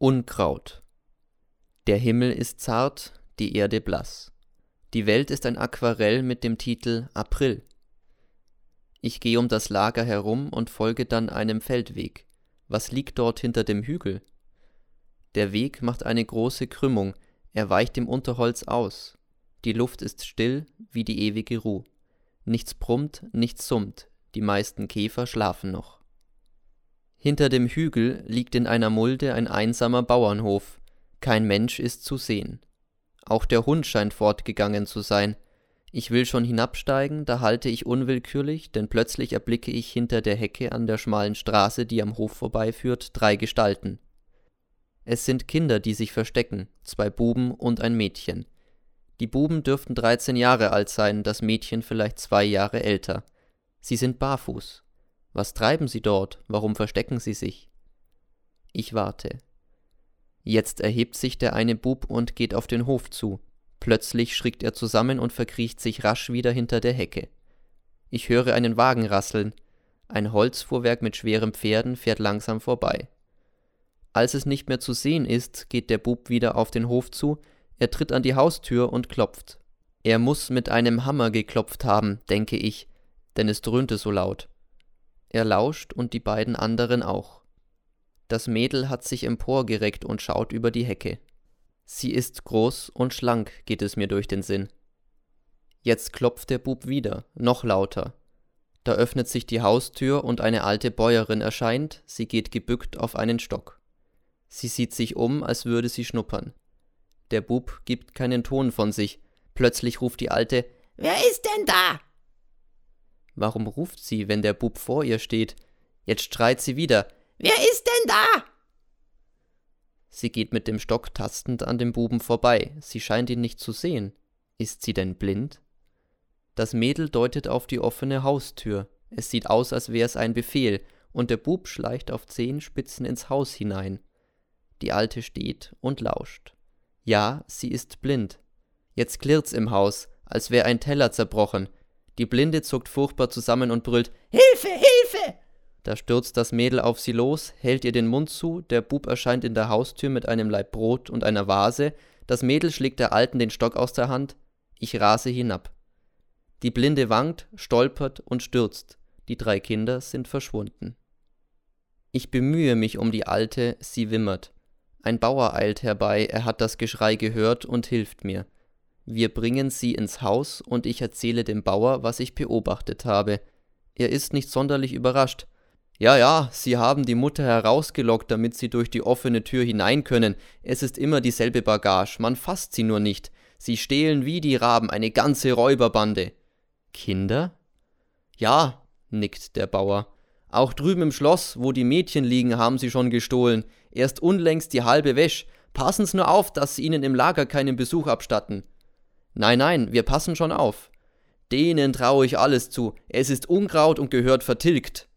Unkraut. Der Himmel ist zart, die Erde blass. Die Welt ist ein Aquarell mit dem Titel April. Ich gehe um das Lager herum und folge dann einem Feldweg. Was liegt dort hinter dem Hügel? Der Weg macht eine große Krümmung, er weicht im Unterholz aus. Die Luft ist still wie die ewige Ruh. Nichts brummt, nichts summt, die meisten Käfer schlafen noch. Hinter dem Hügel liegt in einer Mulde ein einsamer Bauernhof, kein Mensch ist zu sehen. Auch der Hund scheint fortgegangen zu sein. Ich will schon hinabsteigen, da halte ich unwillkürlich, denn plötzlich erblicke ich hinter der Hecke an der schmalen Straße, die am Hof vorbeiführt, drei Gestalten. Es sind Kinder, die sich verstecken, zwei Buben und ein Mädchen. Die Buben dürften dreizehn Jahre alt sein, das Mädchen vielleicht zwei Jahre älter. Sie sind barfuß. Was treiben Sie dort? Warum verstecken Sie sich? Ich warte. Jetzt erhebt sich der eine Bub und geht auf den Hof zu. Plötzlich schrickt er zusammen und verkriecht sich rasch wieder hinter der Hecke. Ich höre einen Wagen rasseln. Ein Holzfuhrwerk mit schweren Pferden fährt langsam vorbei. Als es nicht mehr zu sehen ist, geht der Bub wieder auf den Hof zu, er tritt an die Haustür und klopft. Er muss mit einem Hammer geklopft haben, denke ich, denn es dröhnte so laut. Er lauscht und die beiden anderen auch. Das Mädel hat sich emporgereckt und schaut über die Hecke. Sie ist groß und schlank, geht es mir durch den Sinn. Jetzt klopft der Bub wieder, noch lauter. Da öffnet sich die Haustür und eine alte Bäuerin erscheint, sie geht gebückt auf einen Stock. Sie sieht sich um, als würde sie schnuppern. Der Bub gibt keinen Ton von sich. Plötzlich ruft die Alte Wer ist denn da? Warum ruft sie, wenn der Bub vor ihr steht? Jetzt schreit sie wieder. Wer ist denn da? Sie geht mit dem Stock tastend an dem Buben vorbei. Sie scheint ihn nicht zu sehen. Ist sie denn blind? Das Mädel deutet auf die offene Haustür. Es sieht aus, als wäre es ein Befehl, und der Bub schleicht auf Zehenspitzen ins Haus hinein. Die Alte steht und lauscht. Ja, sie ist blind. Jetzt klirrt's im Haus, als wäre ein Teller zerbrochen, die Blinde zuckt furchtbar zusammen und brüllt Hilfe, Hilfe. Da stürzt das Mädel auf sie los, hält ihr den Mund zu, der Bub erscheint in der Haustür mit einem Laib Brot und einer Vase, das Mädel schlägt der Alten den Stock aus der Hand, ich rase hinab. Die Blinde wankt, stolpert und stürzt, die drei Kinder sind verschwunden. Ich bemühe mich um die Alte, sie wimmert. Ein Bauer eilt herbei, er hat das Geschrei gehört und hilft mir. Wir bringen sie ins Haus und ich erzähle dem Bauer, was ich beobachtet habe. Er ist nicht sonderlich überrascht. Ja, ja, Sie haben die Mutter herausgelockt, damit Sie durch die offene Tür hinein können. Es ist immer dieselbe Bagage, man fasst sie nur nicht. Sie stehlen wie die Raben, eine ganze Räuberbande. Kinder? Ja, nickt der Bauer. Auch drüben im Schloss, wo die Mädchen liegen, haben sie schon gestohlen. Erst unlängst die halbe Wäsch. Passen's nur auf, dass sie ihnen im Lager keinen Besuch abstatten. Nein, nein, wir passen schon auf. Denen traue ich alles zu. Es ist Unkraut und gehört vertilgt.